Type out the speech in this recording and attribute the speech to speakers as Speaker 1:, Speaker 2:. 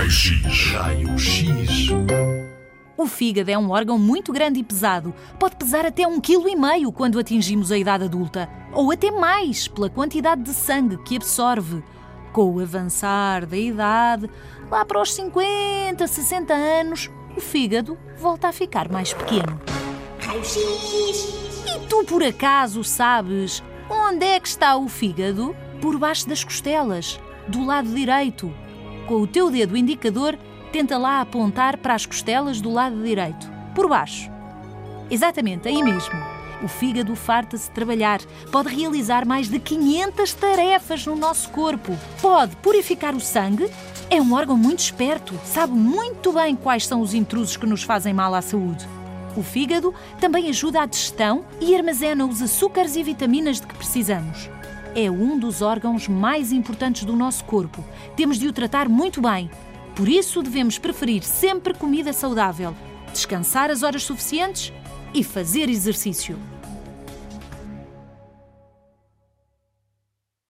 Speaker 1: Raio-X. Raio-X.
Speaker 2: O fígado é um órgão muito grande e pesado. Pode pesar até um quilo e meio quando atingimos a idade adulta. Ou até mais, pela quantidade de sangue que absorve. Com o avançar da idade, lá para os 50, 60 anos, o fígado volta a ficar mais pequeno.
Speaker 3: Raio-X.
Speaker 2: E tu, por acaso, sabes onde é que está o fígado? Por baixo das costelas, do lado direito. Com o teu dedo indicador, tenta lá apontar para as costelas do lado direito, por baixo. Exatamente, aí mesmo. O fígado farta-se de trabalhar. Pode realizar mais de 500 tarefas no nosso corpo. Pode purificar o sangue. É um órgão muito esperto. Sabe muito bem quais são os intrusos que nos fazem mal à saúde. O fígado também ajuda à digestão e armazena os açúcares e vitaminas de que precisamos. É um dos órgãos mais importantes do nosso corpo. Temos de o tratar muito bem. Por isso, devemos preferir sempre comida saudável, descansar as horas suficientes e fazer exercício.